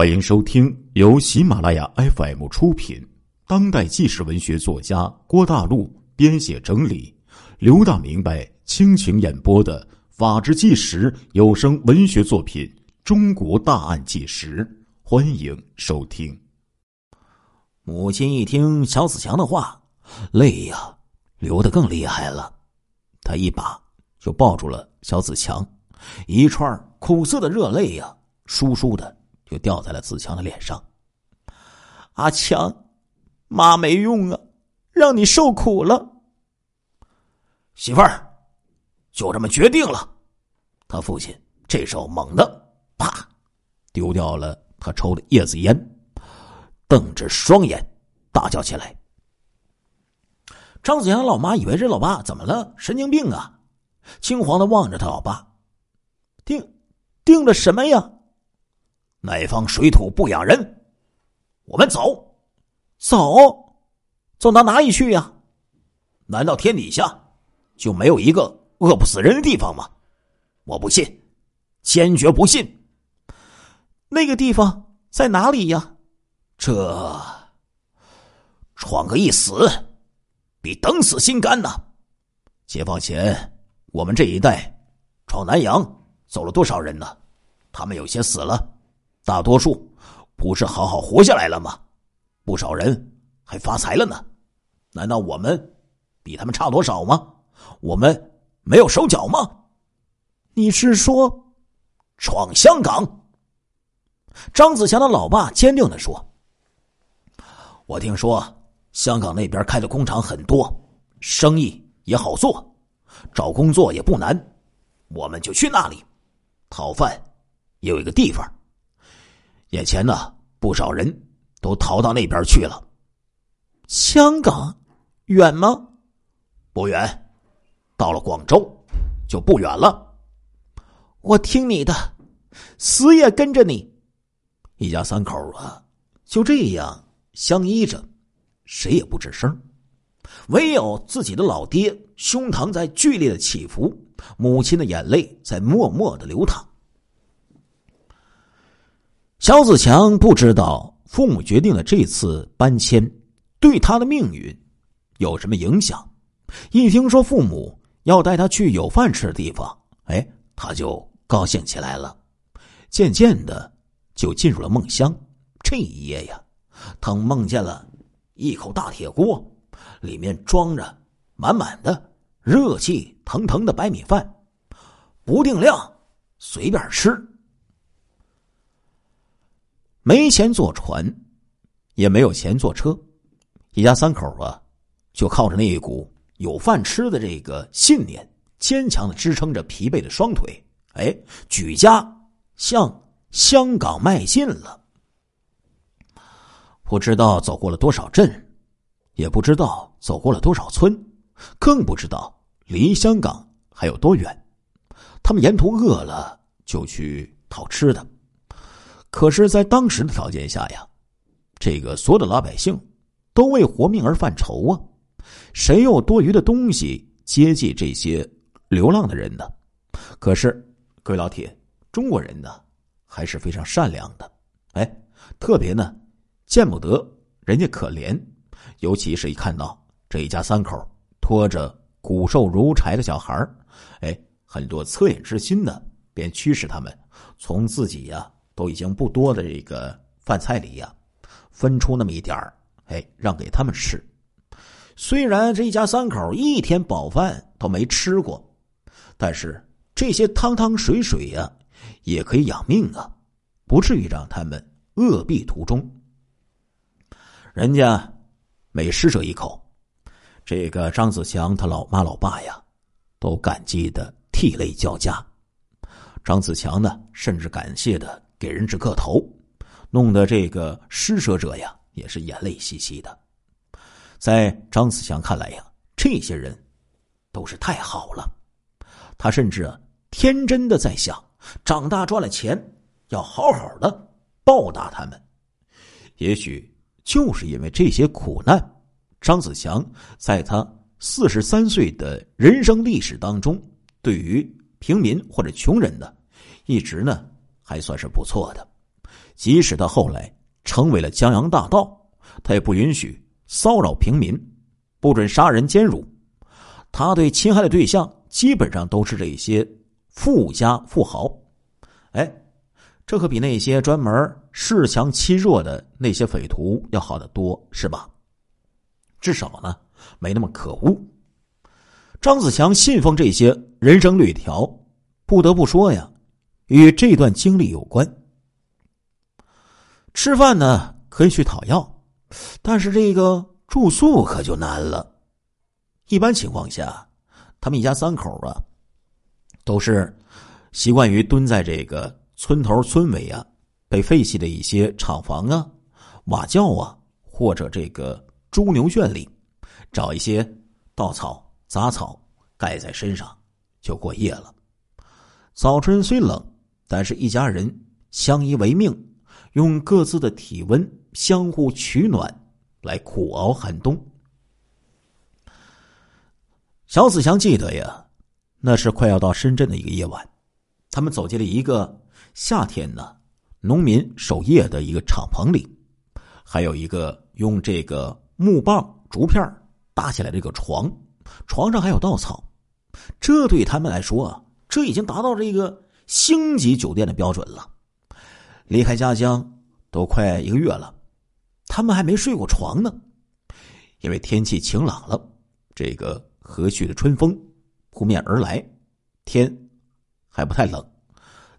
欢迎收听由喜马拉雅 FM 出品、当代纪实文学作家郭大陆编写整理、刘大明白倾情演播的《法制纪实》有声文学作品《中国大案纪实》，欢迎收听。母亲一听小子强的话，泪呀流的更厉害了，他一把就抱住了小子强，一串苦涩的热泪呀，疏疏的。就掉在了子强的脸上。阿强，妈没用啊，让你受苦了。媳妇儿，就这么决定了。他父亲这时候猛的啪丢掉了他抽的叶子烟，瞪着双眼大叫起来。张子强老妈以为这老爸怎么了？神经病啊！惊慌的望着他老爸，定定了什么呀？那方水土不养人，我们走，走，走到哪里去呀？难道天底下就没有一个饿不死人的地方吗？我不信，坚决不信。那个地方在哪里呀？这闯个一死，比等死心甘呐！解放前，我们这一代闯南洋走了多少人呢？他们有些死了。大多数不是好好活下来了吗？不少人还发财了呢。难道我们比他们差多少吗？我们没有手脚吗？你是说闯香港？张子强的老爸坚定的说：“我听说香港那边开的工厂很多，生意也好做，找工作也不难，我们就去那里讨饭，有一个地方。”眼前呢，不少人都逃到那边去了。香港远吗？不远，到了广州就不远了。我听你的，死也跟着你。一家三口啊，就这样相依着，谁也不吱声，唯有自己的老爹胸膛在剧烈的起伏，母亲的眼泪在默默的流淌。肖子强不知道父母决定的这次搬迁对他的命运有什么影响。一听说父母要带他去有饭吃的地方，哎，他就高兴起来了。渐渐的就进入了梦乡。这一夜呀，他梦见了一口大铁锅，里面装着满满的热气腾腾的白米饭，不定量，随便吃。没钱坐船，也没有钱坐车，一家三口啊，就靠着那一股有饭吃的这个信念，坚强的支撑着疲惫的双腿，哎，举家向香港迈进了。不知道走过了多少镇，也不知道走过了多少村，更不知道离香港还有多远。他们沿途饿了，就去讨吃的。可是，在当时的条件下呀，这个所有的老百姓都为活命而犯愁啊，谁有多余的东西接济这些流浪的人呢？可是，各位老铁，中国人呢还是非常善良的，哎，特别呢见不得人家可怜，尤其是一看到这一家三口拖着骨瘦如柴的小孩哎，很多恻隐之心呢，便驱使他们从自己呀。都已经不多的这个饭菜里呀，分出那么一点儿，哎，让给他们吃。虽然这一家三口一天饱饭都没吃过，但是这些汤汤水水呀，也可以养命啊，不至于让他们饿毙途中。人家每施舍一口，这个张子强他老妈老爸呀，都感激的涕泪交加。张子强呢，甚至感谢的。给人只磕头，弄得这个施舍者呀也是眼泪兮兮的。在张子强看来呀，这些人都是太好了。他甚至啊天真的在想，长大赚了钱，要好好的报答他们。也许就是因为这些苦难，张子强在他四十三岁的人生历史当中，对于平民或者穷人呢，一直呢。还算是不错的，即使他后来成为了江洋大盗，他也不允许骚扰平民，不准杀人奸辱。他对侵害的对象基本上都是这些富家富豪。哎，这可比那些专门恃强欺弱的那些匪徒要好得多，是吧？至少呢，没那么可恶。张子强信奉这些人生律条，不得不说呀，与这段经历有关。吃饭呢可以去讨要，但是这个住宿可就难了。一般情况下，他们一家三口啊，都是习惯于蹲在这个村头村尾啊，被废弃的一些厂房啊、瓦窖啊，或者这个猪牛圈里，找一些稻草。杂草盖在身上就过夜了。早春虽冷，但是一家人相依为命，用各自的体温相互取暖，来苦熬寒冬。小子祥记得呀，那是快要到深圳的一个夜晚，他们走进了一个夏天呢农民守夜的一个敞篷里，还有一个用这个木棒、竹片搭起来这个床。床上还有稻草，这对他们来说啊，这已经达到这个星级酒店的标准了。离开家乡都快一个月了，他们还没睡过床呢。因为天气晴朗了，这个和煦的春风扑面而来，天还不太冷。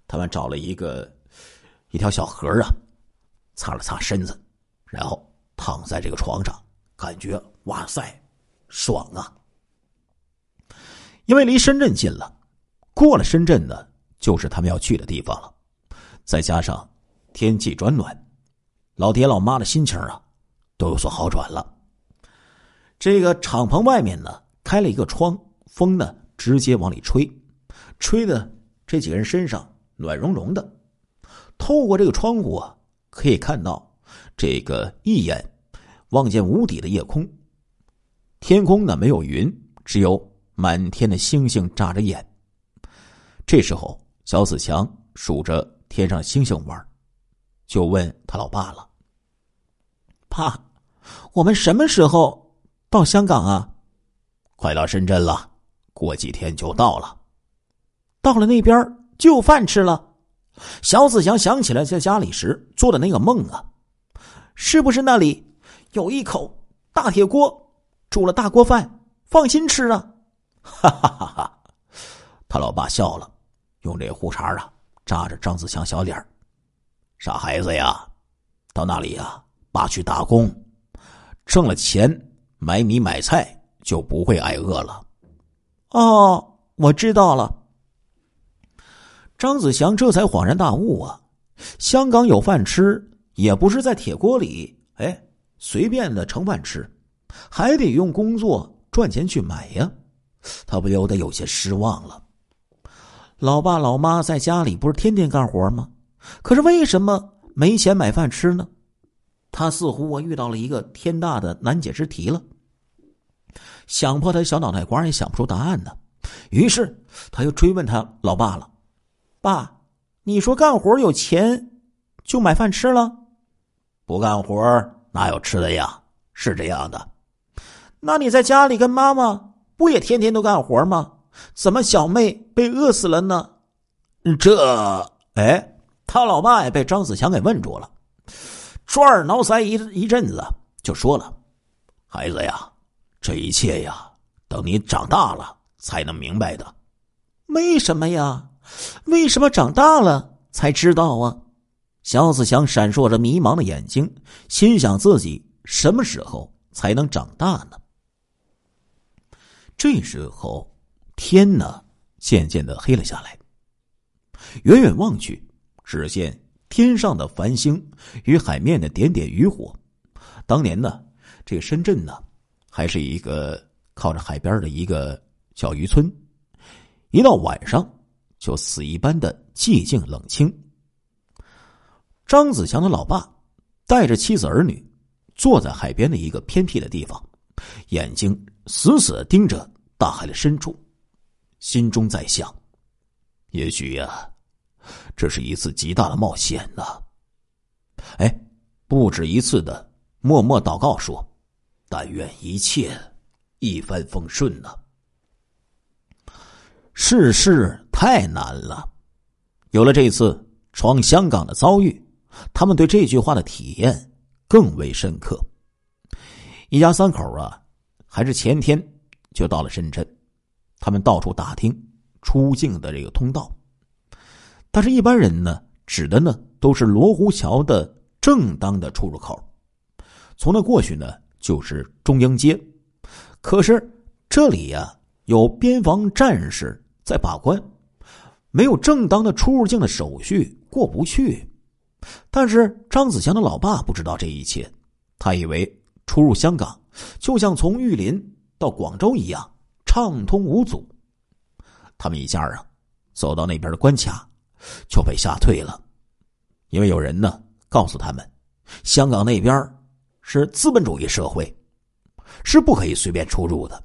他们找了一个一条小河啊，擦了擦身子，然后躺在这个床上，感觉哇塞，爽啊！因为离深圳近了，过了深圳呢，就是他们要去的地方了。再加上天气转暖，老爹老妈的心情啊都有所好转了。这个敞篷外面呢开了一个窗，风呢直接往里吹，吹的这几个人身上暖融融的。透过这个窗户啊，可以看到这个一眼望见无底的夜空，天空呢没有云，只有。满天的星星眨着眼。这时候，小子强数着天上星星玩，就问他老爸了：“爸，我们什么时候到香港啊？”“快到深圳了，过几天就到了。”“到了那边就有饭吃了。”小子强想起来在家里时做的那个梦啊，是不是那里有一口大铁锅，煮了大锅饭，放心吃啊？哈哈哈！哈，他老爸笑了，用这胡茬啊扎着张子强小脸傻孩子呀，到那里呀，爸去打工，挣了钱买米买菜，就不会挨饿了。哦，我知道了。张子强这才恍然大悟啊！香港有饭吃，也不是在铁锅里，哎，随便的盛饭吃，还得用工作赚钱去买呀。他不由得有些失望了。老爸老妈在家里不是天天干活吗？可是为什么没钱买饭吃呢？他似乎我遇到了一个天大的难解之题了。想破他小脑袋瓜也想不出答案呢。于是他又追问他老爸了：“爸，你说干活有钱就买饭吃了？不干活哪有吃的呀？是这样的。那你在家里跟妈妈？”不也天天都干活吗？怎么小妹被饿死了呢？这哎，他老爸也被张子强给问住了，抓耳挠腮一一阵子，就说了：“孩子呀，这一切呀，等你长大了才能明白的。为什么呀？为什么长大了才知道啊？”肖子强闪烁着迷茫的眼睛，心想自己什么时候才能长大呢？这时候，天呢渐渐的黑了下来。远远望去，只见天上的繁星与海面的点点渔火。当年呢，这个深圳呢，还是一个靠着海边的一个小渔村。一到晚上，就死一般的寂静冷清。张子强的老爸带着妻子儿女，坐在海边的一个偏僻的地方，眼睛死死的盯着。大海的深处，心中在想：也许呀，这是一次极大的冒险呢。哎，不止一次的默默祷告说：“但愿一切一帆风顺呢。”世事太难了。有了这次闯香港的遭遇，他们对这句话的体验更为深刻。一家三口啊，还是前天就到了深圳，他们到处打听出境的这个通道，但是一般人呢，指的呢都是罗湖桥的正当的出入口，从那过去呢就是中英街，可是这里呀有边防战士在把关。没有正当的出入境的手续过不去，但是张子强的老爸不知道这一切，他以为出入香港就像从玉林到广州一样。畅通无阻。他们一家啊，走到那边的关卡，就被吓退了，因为有人呢告诉他们，香港那边是资本主义社会，是不可以随便出入的，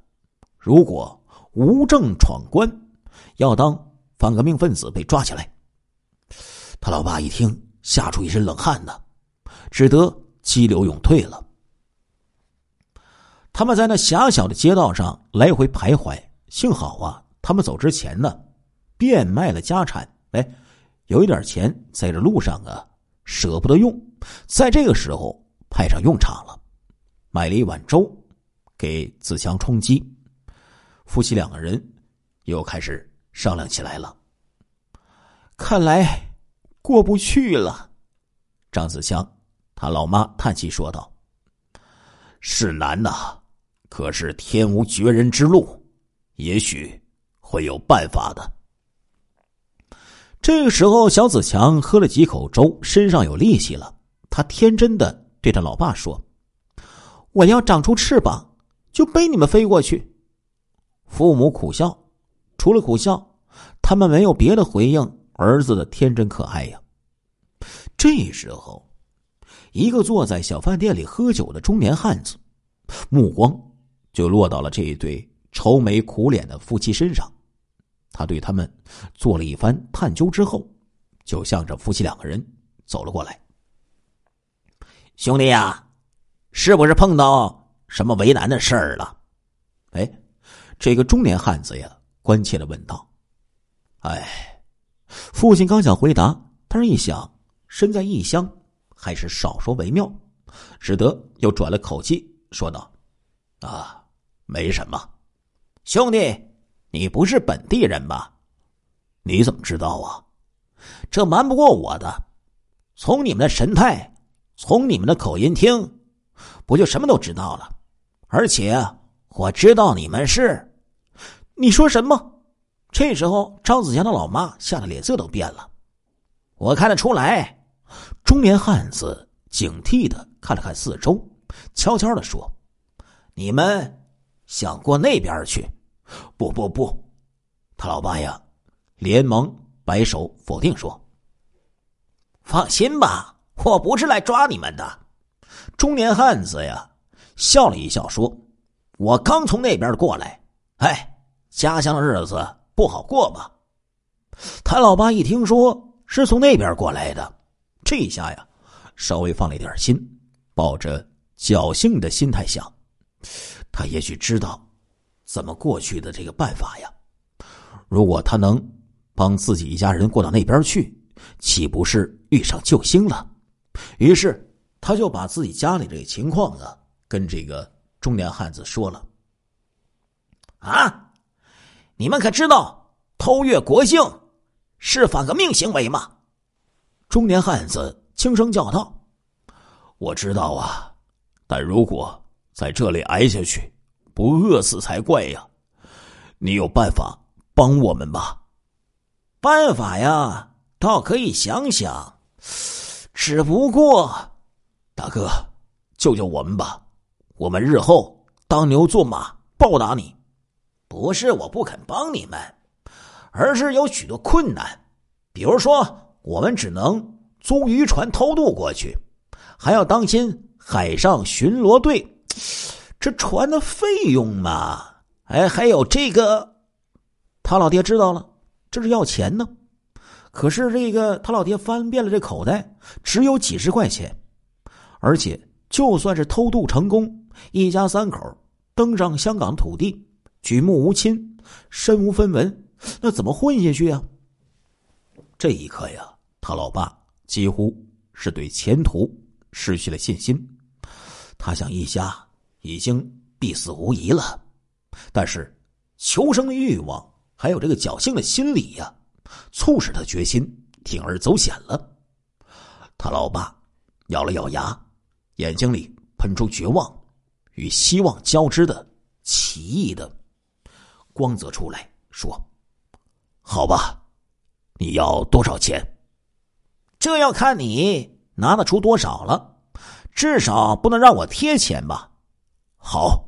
如果无证闯关，要当。反革命分子被抓起来，他老爸一听，吓出一身冷汗呢，只得激流勇退了。他们在那狭小的街道上来回徘徊，幸好啊，他们走之前呢，变卖了家产，哎，有一点钱在这路上啊，舍不得用，在这个时候派上用场了，买了一碗粥，给子强充饥。夫妻两个人又开始。商量起来了。看来过不去了，张子强他老妈叹气说道：“是难呐，可是天无绝人之路，也许会有办法的。”这个时候，小子强喝了几口粥，身上有力气了。他天真的对他老爸说：“我要长出翅膀，就背你们飞过去。”父母苦笑。除了苦笑，他们没有别的回应儿子的天真可爱呀。这时候，一个坐在小饭店里喝酒的中年汉子，目光就落到了这一对愁眉苦脸的夫妻身上。他对他们做了一番探究之后，就向着夫妻两个人走了过来。兄弟呀，是不是碰到什么为难的事儿了？哎，这个中年汉子呀。关切的问道：“哎，父亲刚想回答，但是一想身在异乡，还是少说为妙，只得又转了口气说道：‘啊，没什么，兄弟，你不是本地人吧？你怎么知道啊？这瞒不过我的。从你们的神态，从你们的口音听，不就什么都知道了？而且我知道你们是……’”你说什么？这时候，张子强的老妈吓得脸色都变了。我看得出来，中年汉子警惕的看了看四周，悄悄的说：“你们想过那边去？”“不不不！”他老爸呀，连忙摆手否定说：“放心吧，我不是来抓你们的。”中年汉子呀，笑了一笑说：“我刚从那边过来，哎。”家乡的日子不好过吧？他老爸一听说是从那边过来的，这下呀，稍微放了一点心，抱着侥幸的心态想，他也许知道怎么过去的这个办法呀。如果他能帮自己一家人过到那边去，岂不是遇上救星了？于是他就把自己家里这个情况啊，跟这个中年汉子说了。啊！你们可知道偷越国境是反革命行为吗？中年汉子轻声叫道：“我知道啊，但如果在这里挨下去，不饿死才怪呀！你有办法帮我们吧？办法呀，倒可以想想，只不过，大哥，救救我们吧！我们日后当牛做马报答你。”不是我不肯帮你们，而是有许多困难，比如说我们只能租渔船偷渡过去，还要当心海上巡逻队，这船的费用嘛，哎，还有这个，他老爹知道了，这是要钱呢。可是这个他老爹翻遍了这口袋，只有几十块钱，而且就算是偷渡成功，一家三口登上香港土地，举目无亲，身无分文，那怎么混下去啊？这一刻呀，他老爸几乎是对前途失去了信心。他想，一家已经必死无疑了，但是求生的欲望还有这个侥幸的心理呀，促使他决心铤而走险了。他老爸咬了咬牙，眼睛里喷出绝望与希望交织的奇异的光泽出来，说：“好吧。”你要多少钱？这要看你拿得出多少了，至少不能让我贴钱吧。好，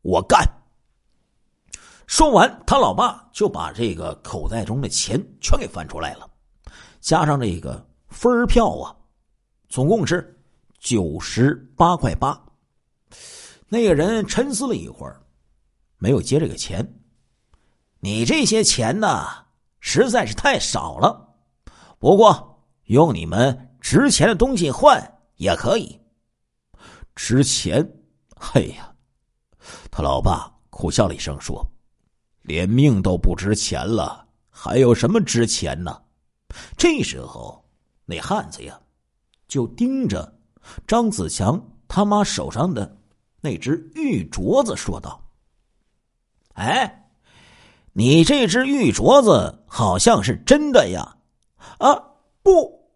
我干。说完，他老爸就把这个口袋中的钱全给翻出来了，加上这个分票啊，总共是九十八块八。那个人沉思了一会儿，没有接这个钱。你这些钱呢？实在是太少了，不过用你们值钱的东西换也可以。值钱？哎呀，他老爸苦笑了一声说：“连命都不值钱了，还有什么值钱呢？”这时候，那汉子呀，就盯着张子强他妈手上的那只玉镯子说道：“哎。”你这只玉镯子好像是真的呀？啊，不！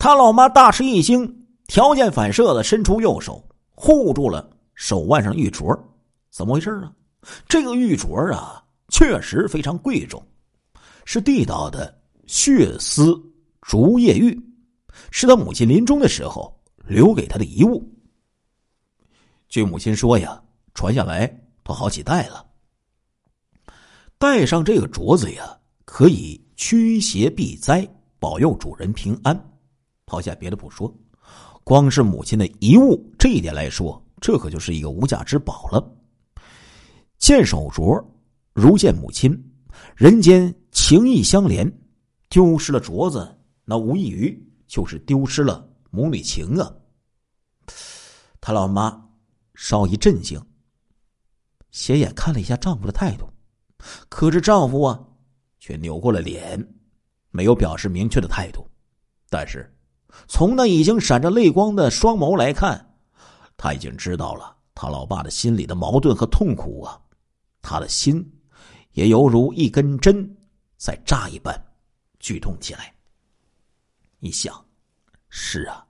他老妈大吃一惊，条件反射的伸出右手护住了手腕上玉镯。怎么回事啊？这个玉镯啊，确实非常贵重，是地道的血丝竹叶玉，是他母亲临终的时候留给他的遗物。据母亲说呀，传下来都好几代了。戴上这个镯子呀，可以驱邪避灾，保佑主人平安。抛下别的不说，光是母亲的遗物这一点来说，这可就是一个无价之宝了。见手镯，如见母亲，人间情意相连。丢失了镯子，那无异于就是丢失了母女情啊。他老妈稍一震惊，斜眼看了一下丈夫的态度。可是丈夫啊，却扭过了脸，没有表示明确的态度。但是，从那已经闪着泪光的双眸来看，他已经知道了他老爸的心里的矛盾和痛苦啊。他的心也犹如一根针在扎一般，剧痛起来。一想，是啊，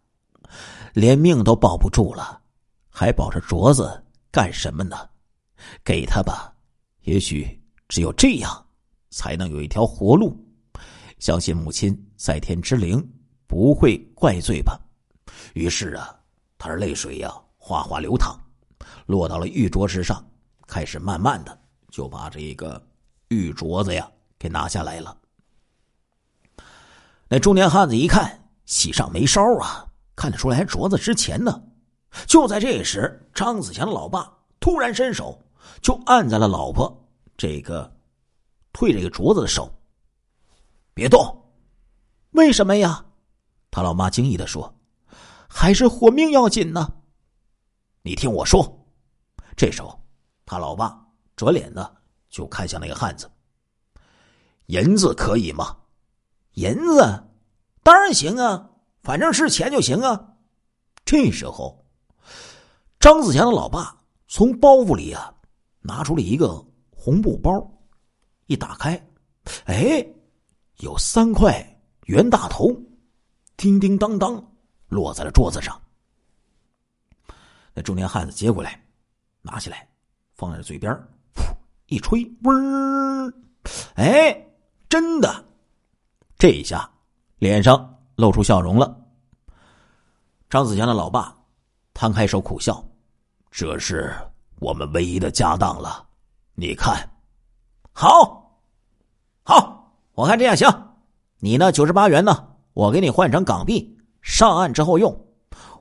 连命都保不住了，还保着镯子干什么呢？给他吧，也许。只有这样，才能有一条活路。相信母亲在天之灵不会怪罪吧。于是啊，他的泪水呀哗哗流淌，落到了玉镯之上，开始慢慢的就把这个玉镯子呀给拿下来了。那中年汉子一看，喜上眉梢啊，看得出来镯子值钱呢。就在这时，张子强的老爸突然伸手就按在了老婆。这个，退这个镯子的手，别动！为什么呀？他老妈惊异的说：“还是活命要紧呢。”你听我说。这时候，他老爸转脸呢，就看向那个汉子：“银子可以吗？”“银子当然行啊，反正是钱就行啊。”这时候，张子强的老爸从包袱里啊拿出了一个。红布包一打开，哎，有三块袁大头，叮叮当当落在了桌子上。那中年汉子接过来，拿起来放在嘴边，噗一吹，嗡儿，哎，真的！这一下脸上露出笑容了。张子强的老爸摊开手苦笑：“这是我们唯一的家当了。”你看，好，好，我看这样行。你那九十八元呢？我给你换成港币，上岸之后用，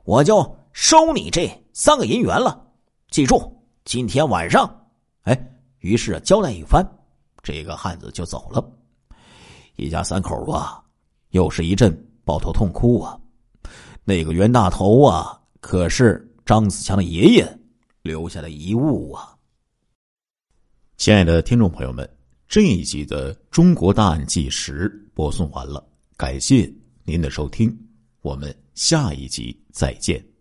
我就收你这三个银元了。记住，今天晚上，哎，于是交代一番，这个汉子就走了。一家三口啊，又是一阵抱头痛哭啊。那个冤大头啊，可是张子强的爷爷留下的遗物啊。亲爱的听众朋友们，这一集的《中国大案纪实》播送完了，感谢您的收听，我们下一集再见。